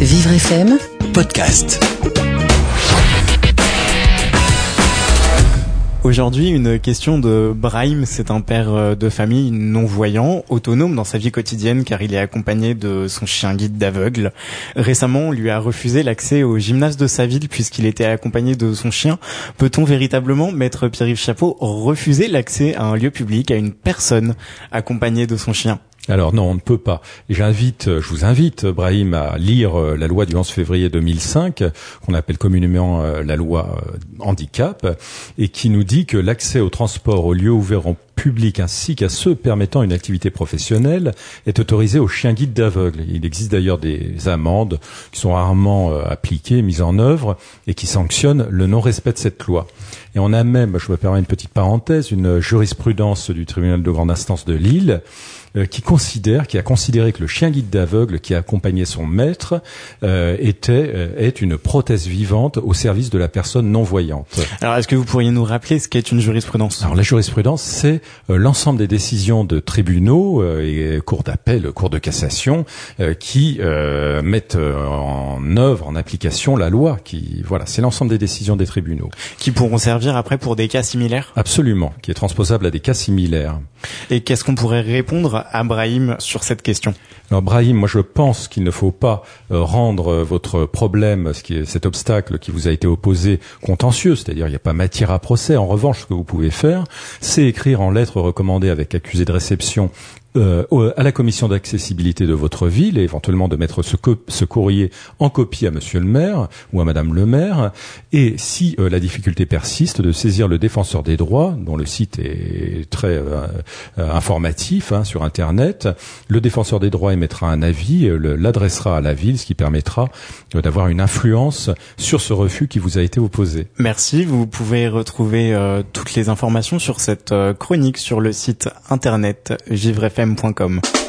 Vivre FM podcast. Aujourd'hui, une question de Brahim. C'est un père euh, de famille non-voyant, autonome dans sa vie quotidienne car il est accompagné de son chien guide d'aveugle. Récemment, on lui a refusé l'accès au gymnase de sa ville puisqu'il était accompagné de son chien. Peut-on véritablement, maître Pierre-Yves Chapeau, refuser l'accès à un lieu public à une personne accompagnée de son chien? Alors non, on ne peut pas. J'invite, je vous invite, Brahim, à lire euh, la loi du 11 février 2005, qu'on appelle communément euh, la loi euh, handicap, et qui nous dit que l'accès au transport aux lieux ouverts en public ainsi qu'à ceux permettant une activité professionnelle est autorisé aux chiens guides d'aveugles. Il existe d'ailleurs des amendes qui sont rarement appliquées, mises en œuvre, et qui sanctionnent le non-respect de cette loi. Et on a même, je me permets une petite parenthèse, une jurisprudence du tribunal de grande instance de Lille euh, qui considère, qui a considéré que le chien guide d'aveugle qui accompagnait son maître euh, était euh, est une prothèse vivante au service de la personne non voyante. Alors, est-ce que vous pourriez nous rappeler ce qu'est une jurisprudence? Alors, la jurisprudence, c'est l'ensemble des décisions de tribunaux et cours d'appel, cours de cassation, qui mettent en œuvre, en application la loi. Qui voilà, c'est l'ensemble des décisions des tribunaux qui pourront servir après pour des cas similaires? Absolument, qui est transposable à des cas similaires. Et qu'est-ce qu'on pourrait répondre à Brahim sur cette question? Alors Brahim, moi je pense qu'il ne faut pas euh, rendre euh, votre problème, ce qui est cet obstacle qui vous a été opposé, contentieux, c'est-à-dire il n'y a pas matière à procès. En revanche, ce que vous pouvez faire, c'est écrire en lettre recommandée avec accusé de réception euh, à la commission d'accessibilité de votre ville et éventuellement de mettre ce, ce, courrier en copie à Monsieur le maire ou à Madame le maire. Et si euh, la difficulté persiste, de saisir le défenseur des droits, dont le site est très euh, informatif hein, sur Internet. Le défenseur des droits émettra un avis, l'adressera à la ville, ce qui permettra d'avoir une influence sur ce refus qui vous a été opposé. Merci. Vous pouvez retrouver toutes les informations sur cette chronique sur le site internet vivrefm.com.